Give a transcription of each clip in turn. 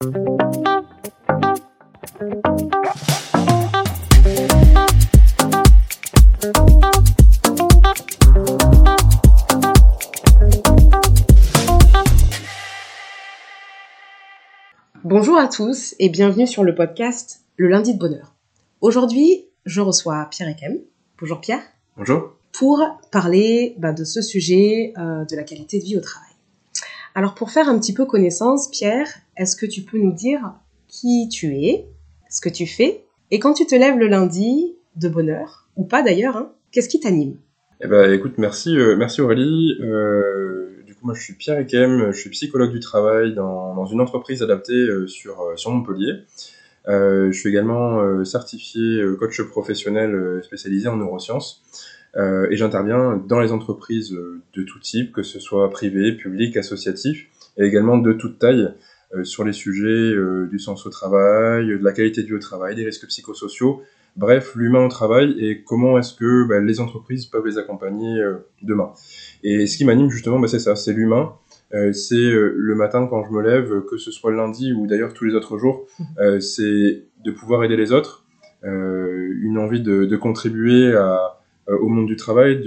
Bonjour à tous et bienvenue sur le podcast Le lundi de bonheur. Aujourd'hui, je reçois Pierre Ekem. Bonjour Pierre. Bonjour. Pour parler bah, de ce sujet euh, de la qualité de vie au travail. Alors pour faire un petit peu connaissance, Pierre, est-ce que tu peux nous dire qui tu es, ce que tu fais, et quand tu te lèves le lundi de bonheur, ou pas d'ailleurs, hein, qu'est-ce qui t'anime? Eh ben, écoute, merci, euh, merci Aurélie. Euh, du coup, moi, je suis Pierre Ekem, je suis psychologue du travail dans, une entreprise adaptée euh, sur, sur Montpellier. Je suis également certifié coach professionnel spécialisé en neurosciences. Euh, et j'interviens dans les entreprises euh, de tout type, que ce soit privé, public, associatif, et également de toute taille, euh, sur les sujets du sens au travail, de la qualité au travail, des risques psychosociaux, bref, l'humain au travail et comment est-ce que bah, les entreprises peuvent les accompagner euh, demain. Et ce qui m'anime justement, bah, c'est ça, c'est l'humain. Euh, c'est euh, le matin quand je me lève, que ce soit lundi ou d'ailleurs tous les autres jours, c'est de pouvoir aider les autres, une envie de, de contribuer à, au monde du travail,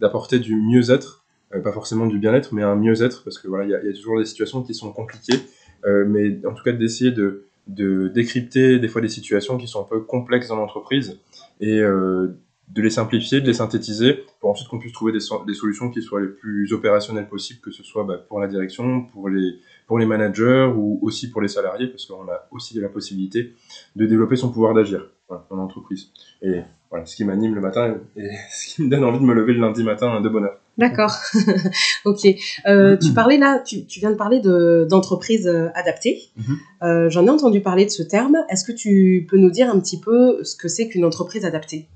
d'apporter du mieux-être, euh, pas forcément du bien-être, mais un mieux-être, parce que voilà, il y a, toujours des situations qui sont compliquées, euh, mais en tout cas d'essayer de, de décrypter des fois des situations qui sont un peu complexes dans l'entreprise et euh, de les simplifier, de les synthétiser, pour ensuite qu'on puisse trouver des, des solutions qui soient les plus opérationnelles possibles, que ce soit bah, pour la direction, pour les, pour les managers ou aussi pour les salariés, parce qu'on a aussi la possibilité de développer son pouvoir d'agir dans l'entreprise. Et voilà, ce qui m'anime le matin et ce qui me donne envie de me lever le lundi matin de bonheur. D'accord. ok. Euh, tu parlais là, tu, tu viens de parler de- d'entreprise euh, adaptée. Mhm. Euh, J'en ai entendu parler de ce terme. Est-ce que tu peux nous dire un petit peu ce que c'est qu'une entreprise adaptée?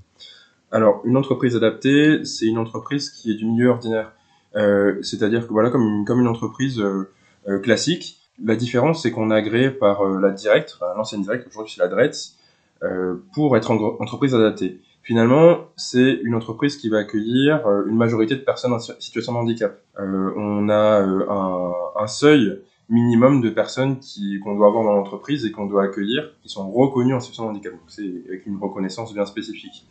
Alors, une entreprise adaptée, c'est une entreprise qui est du milieu ordinaire. Euh, C'est-à-dire que voilà, comme une, comme une entreprise classique, la différence c'est qu'on est agréé par la Direct, enfin, l'ancienne Direct, aujourd'hui c'est la DRETS, pour être en- entreprise adaptée. Finalement, c'est une entreprise qui va accueillir euh, une majorité de personnes en si- situation de handicap. Euh, on a euh, un, un seuil minimum de personnes qui qu'on doit avoir dans l'entreprise et qu'on doit accueillir, qui sont reconnues en situation de handicap. Donc c'est avec une reconnaissance bien spécifique.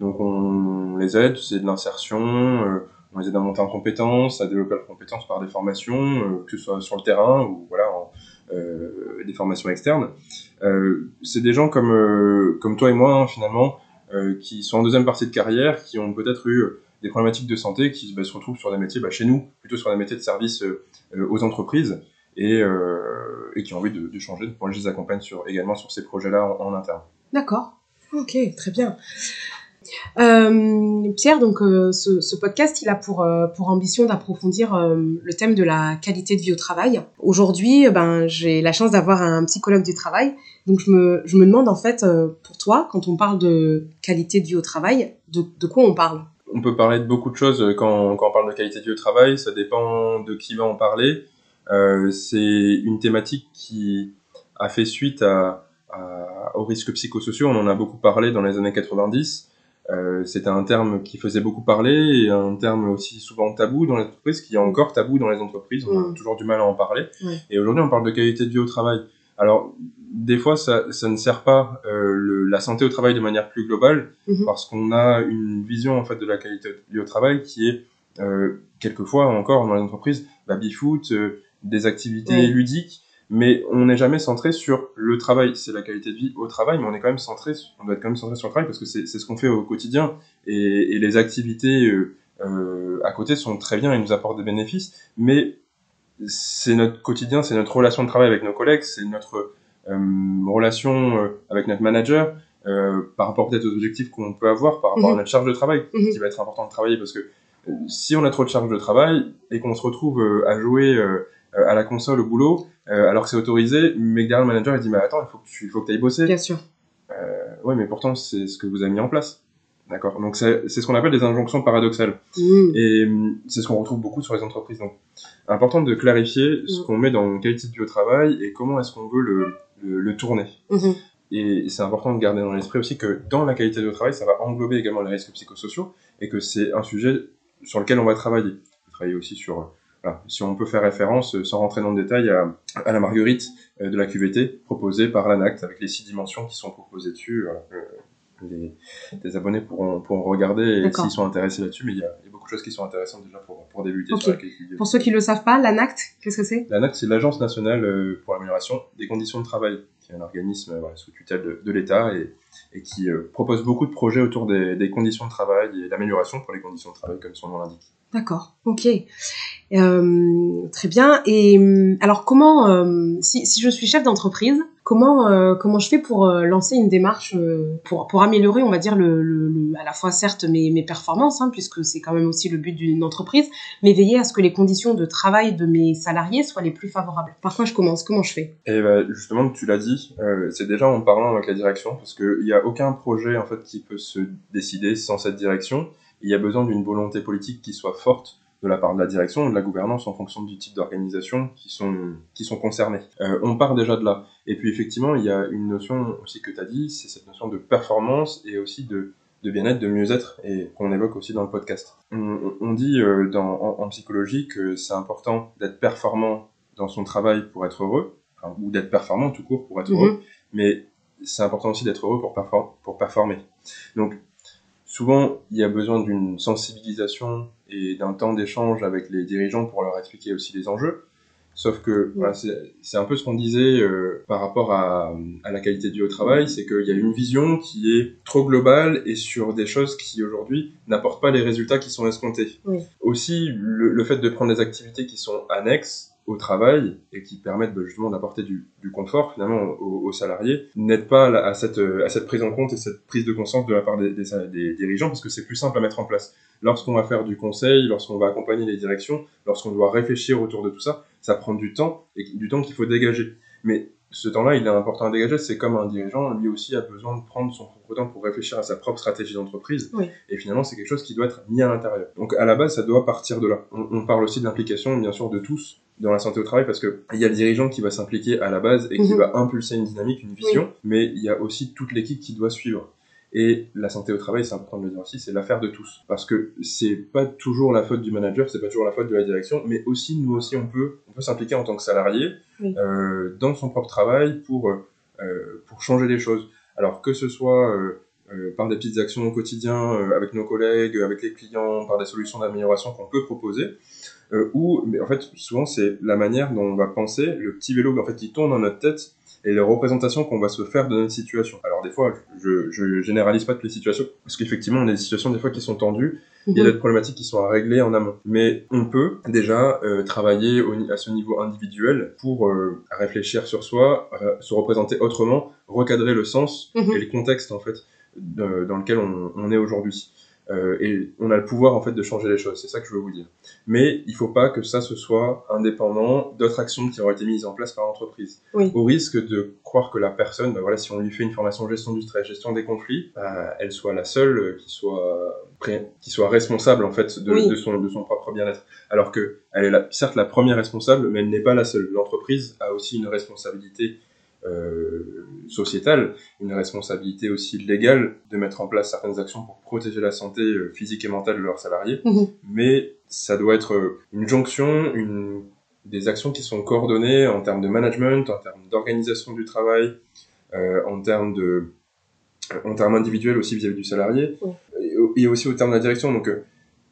Donc on les aide, c'est de l'insertion, euh, on les aide à monter en compétences, à développer leurs compétences par des formations, euh, que ce soit sur le terrain ou voilà euh, des formations externes. Euh, c'est des gens comme euh, comme toi et moi hein, finalement euh, qui sont en deuxième partie de carrière, qui ont peut-être eu euh, des problématiques de santé, qui bah, se retrouvent sur des métiers bah, chez nous, plutôt sur des métiers de service euh, euh, aux entreprises et, euh, et qui ont envie de, de changer. Moi, je les accompagne sur, également sur ces projets-là en, en interne. D'accord. Ok, très bien. Euh, Pierre, donc euh, ce, podcast, il a pour, euh, pour ambition d'approfondir le thème de la qualité de vie au travail. Aujourd'hui, ben, j'ai la chance d'avoir un psychologue du travail, donc je me, je me demande en fait, pour toi, quand on parle de qualité de vie au travail, de, de quoi on parle? On peut parler de beaucoup de choses quand, quand on parle de qualité de vie au travail, ça dépend de qui va en parler. C'est une thématique qui a fait suite à- aux risques psychosociaux, on en a beaucoup parlé dans les années 90. Euh, C'était un terme qui faisait beaucoup parler et un terme aussi souvent tabou dans les entreprises, qui est encore tabou dans les entreprises, on a Mm. toujours du mal à en parler. Et aujourd'hui on parle de qualité de vie au travail. Alors, des fois, ça, ça ne sert pas euh, le, la santé au travail de manière plus globale, Mhm. parce qu'on a une vision en fait de la qualité de vie au travail qui est euh, quelquefois encore dans les entreprises baby-foot, euh, des activités ludiques, mais on n'est jamais centré sur le travail. C'est la qualité de vie au travail, mais on est quand même centré, on doit être quand même centré sur le travail parce que c'est ce qu'on fait au quotidien et, et les activités euh, euh, à côté sont très bien et nous apportent des bénéfices, mais c'est notre quotidien, c'est notre relation de travail avec nos collègues, c'est notre euh, relation avec notre manager, par rapport peut-être aux objectifs qu'on peut avoir, par rapport Mhm. à notre charge de travail, Mhm. qui va être important de travailler, parce que si on a trop de charge de travail et qu'on se retrouve à jouer à la console au boulot, euh, alors que c'est autorisé, mais derrière le manager il dit mais attends, il faut que tu il faut que ailles bosser. Bien sûr. Ouais, mais pourtant c'est ce que vous avez mis en place. D'accord. Donc c'est c'est ce qu'on appelle des injonctions paradoxales. Mm. Et c'est ce qu'on retrouve beaucoup sur les entreprises. Donc, important de clarifier ce Mm. qu'on met dans qualité de vie au travail et comment est-ce qu'on veut le, le, le tourner. Mhm. Et c'est important de garder dans l'esprit aussi que dans la qualité de vie au travail, ça va englober également les risques psychosociaux et que c'est un sujet sur lequel on va travailler. On va travailler aussi sur voilà. Si on peut faire référence, sans rentrer dans le détail, à, à la marguerite de la QVT proposée par l'ANACT avec les six dimensions qui sont proposées dessus. Voilà les, abonnés pourront, pourront regarder s'ils sont intéressés là-dessus, mais il y, a, beaucoup de choses qui sont intéressantes déjà pour, pour débuter sur la Pour ceux qui ne le savent pas, l'ANACT, qu'est-ce que c'est? L'ANACT, c'est l'Agence nationale euh, pour l'amélioration des conditions de travail, qui est un organisme sous tutelle de, l'État et, et, qui euh, propose beaucoup de projets autour des, des conditions de travail et d'amélioration pour les conditions de travail, comme son nom l'indique. D'accord, ok. Euh, très bien. Et alors, comment, si, si je suis chef d'entreprise, Comment, euh, comment je fais pour euh, lancer une démarche pour, pour améliorer, on va dire, le, le, à la fois certes mes, mes performances, hein, puisque c'est quand même aussi le but d'une entreprise, mais veiller à ce que les conditions de travail de mes salariés soient les plus favorables. Par quoi je commence? Comment je fais? Et bah, justement, tu l'as dit, c'est déjà en parlant avec la direction, parce qu'il n'y a aucun projet en fait qui peut se décider sans cette direction. Il y a besoin d'une volonté politique qui soit forte de la part de la direction de la gouvernance en fonction du type d'organisation qui sont, qui sont concernés. Euh, on part déjà de là. Et puis effectivement, il y a une notion aussi que tu as dit, c'est cette notion de performance et aussi de, de bien-être, de mieux-être, et qu'on évoque aussi dans le podcast. On, dit euh, dans, en, psychologie que c'est important d'être performant dans son travail pour être heureux, ou d'être performant tout court pour être heureux, mhm. mais c'est important aussi d'être heureux pour, pour performer. Donc souvent, il y a besoin d'une sensibilisation et d'un temps d'échange avec les dirigeants pour leur expliquer aussi les enjeux. Sauf que voilà, c'est un peu ce qu'on disait euh, par rapport à, à, la qualité du haut travail, c'est qu'il y a une vision qui est trop globale et sur des choses qui aujourd'hui n'apportent pas les résultats qui sont escomptés. Aussi, le, le, fait de prendre des activités qui sont annexes au travail et qui permettent bah, justement d'apporter du, du, confort finalement aux, salariés n'aide pas à cette, à cette prise en compte et cette prise de conscience de la part des, des, des dirigeants parce que c'est plus simple à mettre en place. Lorsqu'on va faire du conseil, lorsqu'on va accompagner les directions, lorsqu'on doit réfléchir autour de tout ça, ça prend du temps et du temps qu'il faut dégager. Mais ce temps-là, il est important à dégager. C'est comme un dirigeant, lui aussi a besoin de prendre son propre temps pour réfléchir à sa propre stratégie d'entreprise. Et finalement, c'est quelque chose qui doit être mis à l'intérieur. Donc, à la base, ça doit partir de là. On, parle aussi de l'implication, bien sûr, de tous dans la santé au travail parce que il y a le dirigeant qui va s'impliquer à la base et qui mhm. va impulser une dynamique, une vision, mais il y a aussi toute l'équipe qui doit suivre. Et la santé au travail, c'est important de le dire aussi, c'est l'affaire de tous. Parce que c'est pas toujours la faute du manager, c'est pas toujours la faute de la direction, mais aussi, nous aussi, on peut, on peut s'impliquer en tant que salarié euh, dans son propre travail pour, euh, pour changer les choses. Alors que ce soit euh, euh par des petites actions au quotidien, euh, avec nos collègues, avec les clients, par des solutions d'amélioration qu'on peut proposer, euh, ou, mais en fait, souvent, c'est la manière dont on va penser, le petit vélo en fait, qui tourne dans notre tête, et les représentations qu'on va se faire de notre situation. Alors des fois, je, je généralise pas toutes les situations, parce qu'effectivement, on a des situations des fois qui sont tendues, il y a mhm. des problématiques qui sont à régler en amont. Mais on peut déjà euh, travailler au, à ce niveau individuel pour euh, réfléchir sur soi, se représenter autrement, recadrer le sens mhm. et le contexte en fait dans lequel on, on est aujourd'hui. Euh, et on a le pouvoir en fait de changer les choses, c'est ça que je veux vous dire. Mais il faut pas que ça se soit indépendant d'autres actions qui auraient été mises en place par l'entreprise. Au risque de croire que la personne, bah voilà, si on lui fait une formation gestion du stress, gestion des conflits, bah, elle soit la seule qui soit qui soit responsable en fait de, de son de son propre bien-être. Alors que elle est la, certes la première responsable, mais elle n'est pas la seule. L'entreprise a aussi une responsabilité euh, sociétale, une responsabilité aussi légale de mettre en place certaines actions pour protéger la santé euh, physique et mentale de leurs salariés, mhm. mais ça doit être euh, une jonction, une, des actions qui sont coordonnées en termes de management, en termes d'organisation du travail, euh, en termes de en termes individuels aussi vis-à-vis du salarié, et, aussi au terme de la direction. Donc,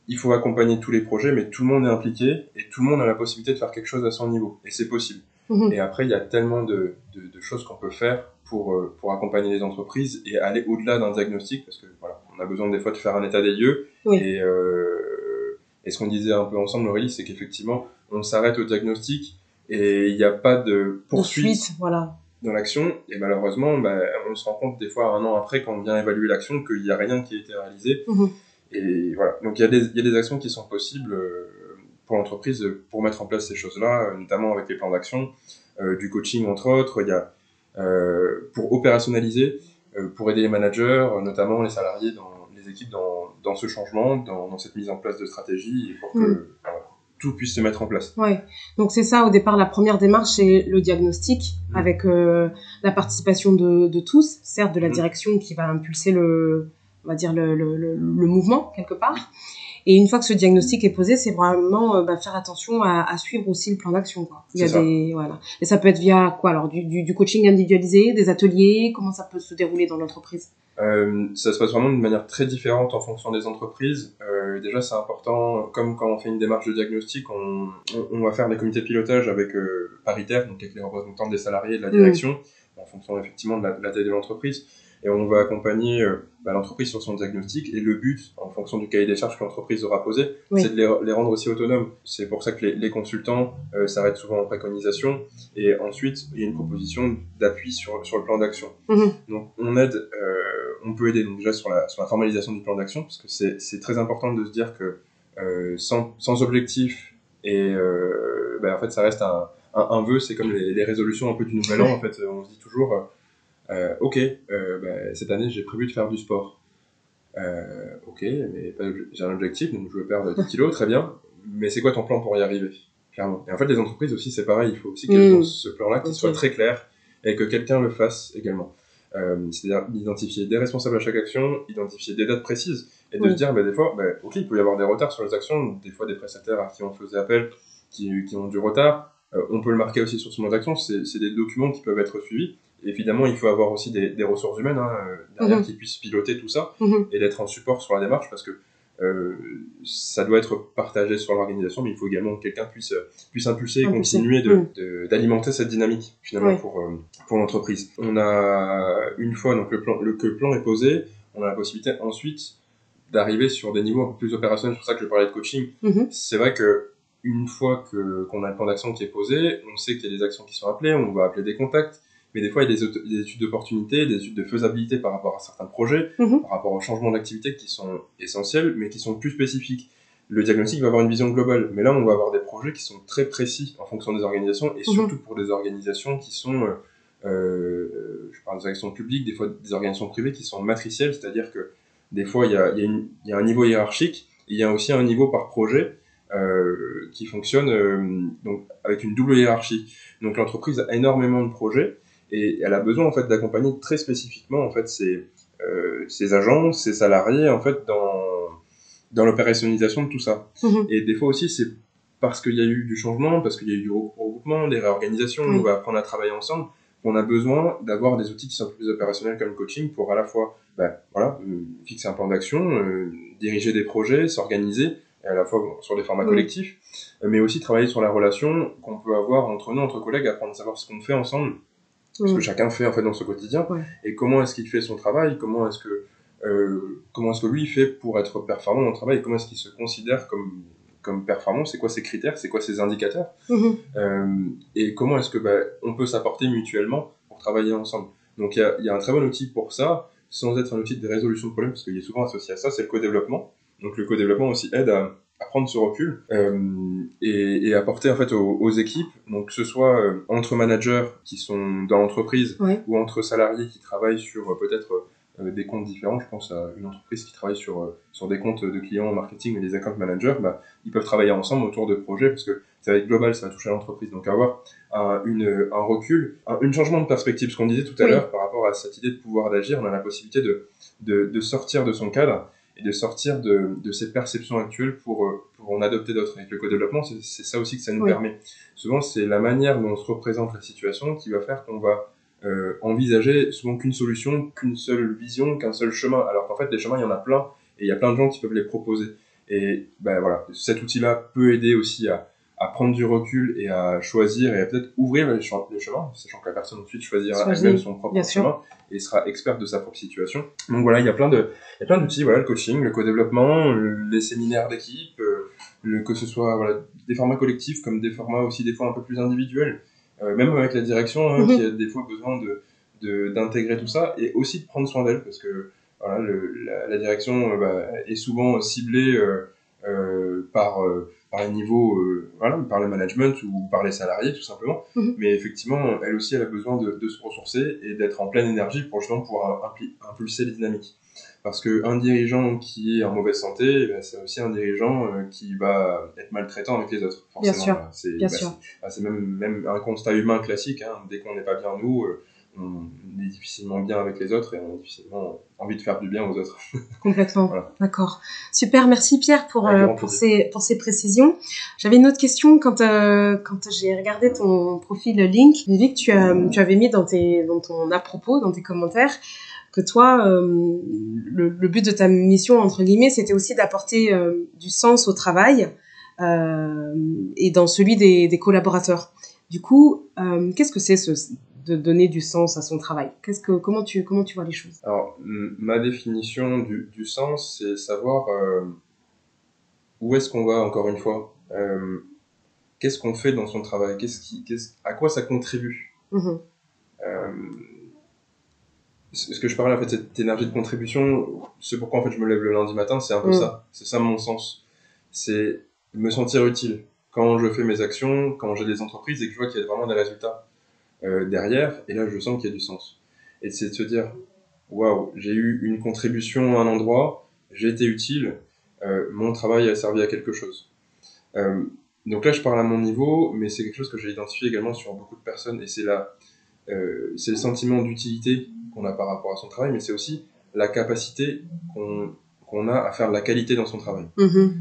il faut accompagner tous les projets, mais tout le monde est impliqué et tout le monde a la possibilité de faire quelque chose à son niveau, et c'est possible. Mhm. Et après, il y a tellement de, de, de choses qu'on peut faire pour, euh, pour accompagner les entreprises et aller au-delà d'un diagnostic, parce que voilà, on a besoin des fois de faire un état des lieux. Et, euh, et ce qu'on disait un peu ensemble, Aurélie, c'est qu'effectivement, on s'arrête au diagnostic et il n'y a pas de poursuite, voilà. dans l'action. Et malheureusement, bah, on se rend compte des fois un an après, quand on vient évaluer l'action, qu'il n'y a rien qui a été réalisé. Mhm. Et voilà. Donc il y, a des, il y a des actions qui sont possibles. Euh, pour l'entreprise pour mettre en place ces choses-là, euh, notamment avec les plans d'action, euh, du coaching entre autres. Il y a euh, pour opérationnaliser, pour aider les managers, notamment les salariés dans les équipes dans, dans ce changement, dans, dans, cette mise en place de stratégie, et pour que mm. tout puisse se mettre en place. Ouais. Donc c'est ça au départ la première démarche, c'est le diagnostic mm. avec la participation de, de, tous, certes de la mm. direction qui va impulser le, on va dire le, le, le, le mouvement quelque part, Et une fois que ce diagnostic est posé, c'est vraiment bah, faire attention à, à, suivre aussi le plan d'action. Il y a des voilà. Et ça peut être via quoi alors du, du, du coaching individualisé, des ateliers? Comment ça peut se dérouler dans l'entreprise? Euh, ça se passe vraiment d'une manière très différente en fonction des entreprises. Euh, déjà, c'est important, comme quand on fait une démarche de diagnostic, on, on, on va faire des comités de pilotage avec euh, paritaire, donc avec les représentants des salariés et de la direction, mmh. en fonction effectivement de la, de la taille de l'entreprise et on va accompagner euh, bah, l'entreprise sur son diagnostic. Et le but, en fonction du cahier des charges que l'entreprise aura posé, c'est de les, les, rendre aussi autonomes. C'est pour ça que les, les consultants euh, s'arrêtent souvent en préconisation. Et ensuite, il y a une proposition d'appui sur, sur le plan d'action. Mmh. Donc, on aide, euh, on peut aider donc déjà sur la, sur la formalisation du plan d'action, parce que c'est très important de se dire que sans, sans objectif et bah, en fait ça reste un, un, un vœu, c'est comme les, les, résolutions un peu du nouvel an. En fait, on se dit toujours ok, euh, bah, cette année j'ai prévu de faire du sport. Euh, ok, mais j'ai un objectif, donc je veux perdre 10 kilos, très bien. Mais c'est quoi ton plan pour y arriver Clairement? Et en fait, les entreprises aussi, c'est pareil. Il faut aussi qu'elles mmh. ce plan-là, qui soit très clair et que quelqu'un le fasse également. Euh, c'est-à-dire identifier des responsables à chaque action, identifier des dates précises et de oui. se dire, bah, des fois, bah, ok, il peut y avoir des retards sur les actions, des fois des prestataires à qui on faisait appel qui, qui ont du retard. Euh, on peut le marquer aussi sur ce mode d'action, c'est des documents qui peuvent être suivis évidemment, il faut avoir aussi des, des ressources humaines hein, euh, derrière mm -hmm. qui puissent piloter tout ça mm -hmm. et d'être en support sur la démarche parce que euh, ça doit être partagé sur l'organisation, mais il faut également que quelqu'un puisse, puisse impulser et continuer d'alimenter de, de, cette dynamique finalement pour, euh, pour l'entreprise. On a une fois donc le plan, le, que le plan est posé, on a la possibilité ensuite d'arriver sur des niveaux un peu plus opérationnels. C'est pour ça que je parlais de coaching. Mm -hmm. C'est vrai que une fois que qu'on a le plan d'action qui est posé, on sait qu'il y a des actions qui sont appelées, on va appeler des contacts, mais des fois il y a des, des études d'opportunité, des études de faisabilité par rapport à certains projets, mmh. par rapport aux changements d'activité qui sont essentiels, mais qui sont plus spécifiques. Le diagnostic va avoir une vision globale, mais là on va avoir des projets qui sont très précis en fonction des organisations, et mmh. surtout pour des organisations qui sont, euh, euh, je parle des organisations publiques, des fois des organisations privées qui sont matricielles, c'est-à-dire que des fois il y a, il y, a une, il y a un niveau hiérarchique, et il y a aussi un niveau par projet, euh, qui fonctionne euh, donc avec une double hiérarchie. Donc l'entreprise a énormément de projets et elle a besoin en fait d'accompagner très spécifiquement en fait ses, euh, ses agents, ses salariés en fait dans dans l'opérationnalisation de tout ça. Mmh. Et des fois aussi c'est parce qu'il y a eu du changement, parce qu'il y a eu du regroupement, des réorganisations, mmh. on va apprendre à travailler ensemble, qu'on a besoin d'avoir des outils qui sont plus opérationnels comme le coaching pour à la fois ben, voilà, euh, fixer un plan d'action, euh, diriger des projets, s'organiser, à la fois bon, sur des formats mmh. collectifs, mais aussi travailler sur la relation qu'on peut avoir entre nous, entre collègues, apprendre à savoir ce qu'on fait ensemble, ce que chacun fait en fait dans son quotidien. Ouais. et comment est-ce qu'il fait son travail? Comment est-ce que euh, comment est-ce que lui fait pour être performant dans le travail? Comment est-ce qu'il se considère comme comme performant? C'est quoi ses critères? C'est quoi ses indicateurs? Mm -hmm. euh, et comment est-ce que bah, on peut s'apporter mutuellement pour travailler ensemble? Donc il y a, y a un très bon outil pour ça sans être un outil de résolution de problème parce qu'il est souvent associé à ça c'est le co-développement donc le co-développement aussi aide à à prendre ce recul euh, et, et, apporter en fait aux, aux, équipes, donc que ce soit euh, entre managers qui sont dans l'entreprise ouais. ou entre salariés qui travaillent sur euh, peut-être des comptes différents. Je pense à une entreprise qui travaille sur sur des comptes de clients en marketing et des account managers, bah, ils peuvent travailler ensemble autour de projets parce que ça va être global, ça va toucher l'entreprise. Donc avoir un, une, un recul, un, changement de perspective, ce qu'on disait tout à oui. l'heure par rapport à cette idée de pouvoir d'agir, on a la possibilité de, de, de sortir de son cadre et de sortir de, de cette perception actuelle pour, euh, pour en adopter d'autres. Avec le co-développement, c'est ça aussi que ça nous oui. permet. Souvent, c'est la manière dont on se représente la situation qui va faire qu'on va euh, envisager souvent qu'une solution, qu'une seule vision, qu'un seul chemin. Alors qu'en fait, les chemins, il y en a plein, et il y a plein de gens qui peuvent les proposer. Et ben voilà, cet outil-là peut aider aussi à, à prendre du recul et à choisir et à peut-être ouvrir les, les, chemins, sachant que la personne ensuite choisira elle-même son propre chemin et sera experte de sa propre situation. Donc voilà, il y a plein de, il y a plein d'outils, voilà, le coaching, le co-développement, les séminaires d'équipe, euh, le, que ce soit voilà, des formats collectifs comme des formats aussi des fois un peu plus individuels, euh, même avec la direction hein, mm -hmm. qui a des fois besoin de d'intégrer tout ça et aussi de prendre soin d'elle parce que voilà, le, la, la, direction euh, bah, est souvent ciblée euh, euh, par euh, par les niveaux, euh, voilà, par le management ou par les salariés tout simplement. -hmm. Mais effectivement, elle aussi, elle a besoin de, de se ressourcer et d'être en pleine énergie pour justement pouvoir impulser les dynamiques. Parce qu'un dirigeant qui est en mauvaise santé, eh ben, c'est aussi un dirigeant euh, qui va être maltraitant avec les autres. Forcément. Bien sûr. C'est bah, même, même un constat humain classique. Hein. Dès qu'on n'est pas bien nous, euh, on est difficilement bien avec les autres et on a difficilement envie de faire du bien aux autres. Complètement. Voilà. D'accord. Super. Merci Pierre pour, euh, pour, ces, pour ces précisions. J'avais une autre question quand, euh, quand j'ai regardé ton profil Link. J'ai vu que tu, as- tu avais mis dans, tes, dans ton à propos, dans tes commentaires, que toi, euh, le, le but de ta mission, entre guillemets, c'était aussi d'apporter euh, du sens au travail euh, et dans celui des, des collaborateurs. Du coup, euh, qu'est-ce que c'est ce, de donner du sens à son travail. Qu'est-ce que, comment, tu, comment tu vois les choses? Alors, ma définition du, du sens, c'est savoir euh, où est-ce qu'on va, encore une fois. Euh, qu'est-ce qu'on fait dans son travail? Qu'est-ce qui, qu'est-ce, À quoi ça contribue? Euh, ce ce que je parlais en fait cette énergie de contribution c'est pourquoi en fait je me lève le lundi matin c'est un peu Mm. ça. C'est ça mon sens. C'est me sentir utile. Quand je fais mes actions quand j'ai des entreprises et que je vois qu'il y a vraiment des résultats euh, derrière et là je sens qu'il y a du sens et c'est de se dire waouh j'ai eu une contribution à un endroit j'ai été utile euh, mon travail a servi à quelque chose Euh, donc là je parle à mon niveau mais c'est quelque chose que j'ai identifié également sur beaucoup de personnes et c'est la c'est le sentiment d'utilité qu'on a par rapport à son travail, mais c'est aussi la capacité qu'on qu'on a à faire de la qualité dans son travail. Mhm.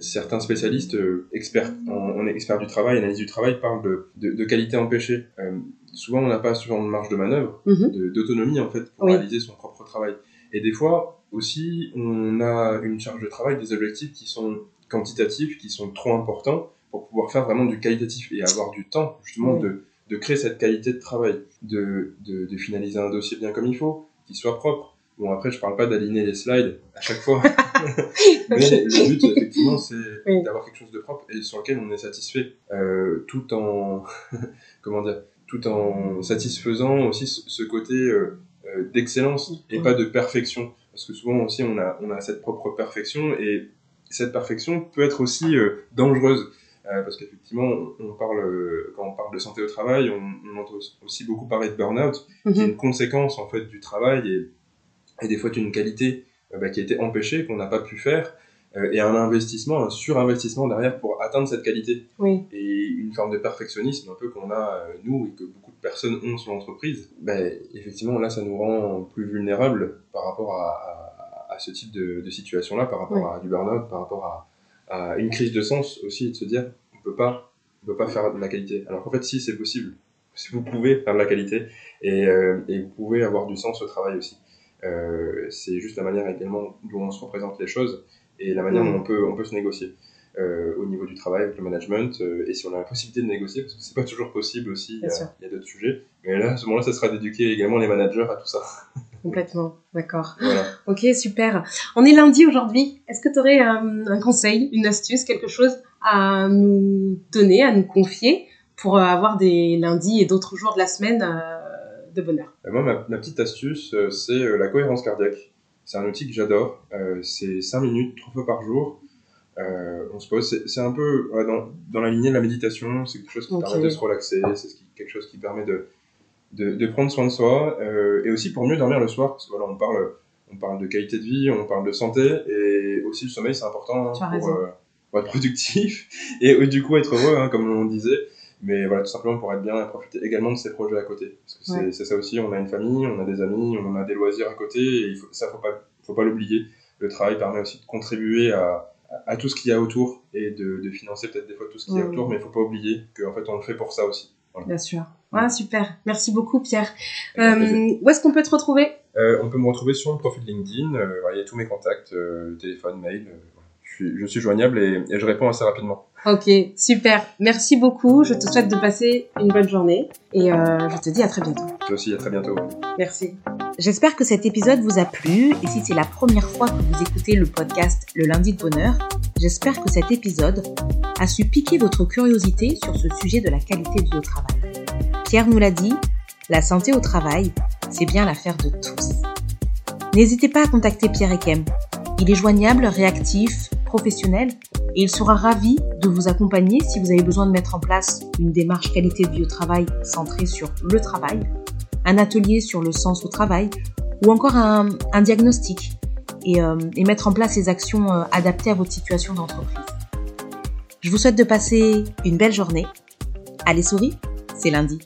Certains spécialistes, euh, experts en, en experts du travail, analyse du travail, parlent de, de, de qualité empêchée. Euh, souvent, on n'a pas souvent de marge de manœuvre, Mhm. d'autonomie en fait, pour Oui. réaliser son propre travail. Et des fois, aussi, on a une charge de travail, des objectifs qui sont quantitatifs, qui sont trop importants pour pouvoir faire vraiment du qualitatif et avoir du temps justement Oui. de, de créer cette qualité de travail, de, de, de finaliser un dossier bien comme il faut, qu'il soit propre. Bon, après, je parle pas d'aligner les slides à chaque fois, mais le but, effectivement, c'est Oui. d'avoir quelque chose de propre et sur lequel on est satisfait, euh, tout en, comment dire, tout en satisfaisant aussi ce, côté euh, euh, d'excellence et pas de perfection. Parce que souvent aussi, on a, on a cette propre perfection et cette perfection peut être aussi euh, dangereuse. Euh, parce qu'effectivement, on, parle, euh, quand on parle de santé au travail, on, on entend aussi beaucoup parler de burn-out, qui est Mhm. une conséquence en fait du travail et, et des fois d'une qualité euh, bah, qui a été empêchée, qu'on n'a pas pu faire, euh, et un investissement, un surinvestissement derrière pour atteindre cette qualité. Oui. Et une forme de perfectionnisme un peu qu'on a euh, nous et que beaucoup de personnes ont sur l'entreprise, ben, effectivement là ça nous rend plus vulnérables par rapport à, à, à ce type de, de situation-là, par rapport Oui. à du burn-out, par rapport à, à une crise de sens aussi, de se dire on peut pas, on peut pas faire de la qualité. Alors qu'en fait si c'est possible, si vous pouvez faire de la qualité et, euh, et vous pouvez avoir du sens au travail aussi. Euh, c'est juste la manière également dont on se représente les choses et la manière Mhm. dont on peut, on peut se négocier euh, au niveau du travail avec le management euh, et si on a la possibilité de négocier parce que c'est pas toujours possible aussi il y a- d'autres sujets mais là à ce moment-là ça sera d'éduquer également les managers à tout ça Complètement, d'accord. voilà Ok, super. On est lundi aujourd'hui. Est-ce que tu aurais un, un conseil, une astuce, quelque chose à nous donner, à nous confier pour avoir des lundis et d'autres jours de la semaine de bonheur. Moi ma, ma petite astuce euh, c'est euh, la cohérence cardiaque. C'est un outil que j'adore. Euh, c'est 5 minutes trois fois par jour. Euh, on se pose c'est, un peu ouais, dans, dans la lignée de la méditation c'est quelque chose qui permet de se relaxer c'est ce quelque chose qui permet de de, de prendre soin de soi euh, et aussi pour mieux dormir le soir parce que voilà on parle on parle de qualité de vie on parle de santé et aussi le sommeil c'est important as pour, euh, être productif et du coup être heureux hein, comme on disait mais voilà tout simplement pour être bien et profiter également de ses projets à côté parce que c'est, Ouais. c'est ça aussi on a une famille on a des amis on a des loisirs à côté et il faut, ça faut pas faut pas l'oublier le travail permet aussi de contribuer à à tout ce qu'il y a autour et de, de financer peut-être des fois tout ce qu'il y a autour mais il faut pas oublier qu'en fait on le fait pour ça aussi Bien sûr. Ah, super. Merci beaucoup, Pierre. Euh, où est-ce qu'on peut te retrouver? Euh, on peut me retrouver sur mon profil LinkedIn. euh, il y a tous mes contacts, téléphone, mail. Je, suis, je suis joignable et, et je réponds assez rapidement. Ok, super. Merci beaucoup. Je te souhaite de passer une bonne journée et euh, je te dis à très bientôt. Toi aussi, à très bientôt. Merci. J'espère que cet épisode vous a plu et si c'est la première fois que vous écoutez le podcast Le lundi de bonheur, j'espère que cet épisode a su piquer votre curiosité sur ce sujet de la qualité de vie au travail. Pierre nous l'a dit, la santé au travail, c'est bien l'affaire de tous. N'hésitez pas à contacter Pierre Ekem. Il est joignable, réactif, et il sera ravi de vous accompagner si vous avez besoin de mettre en place une démarche qualité de vie au travail centrée sur le travail un atelier sur le sens au travail ou encore un, diagnostic et, euh, et mettre en place les actions euh, adaptées à votre situation d'entreprise. Je vous souhaite de passer une belle journée. Allez souris, c'est lundi.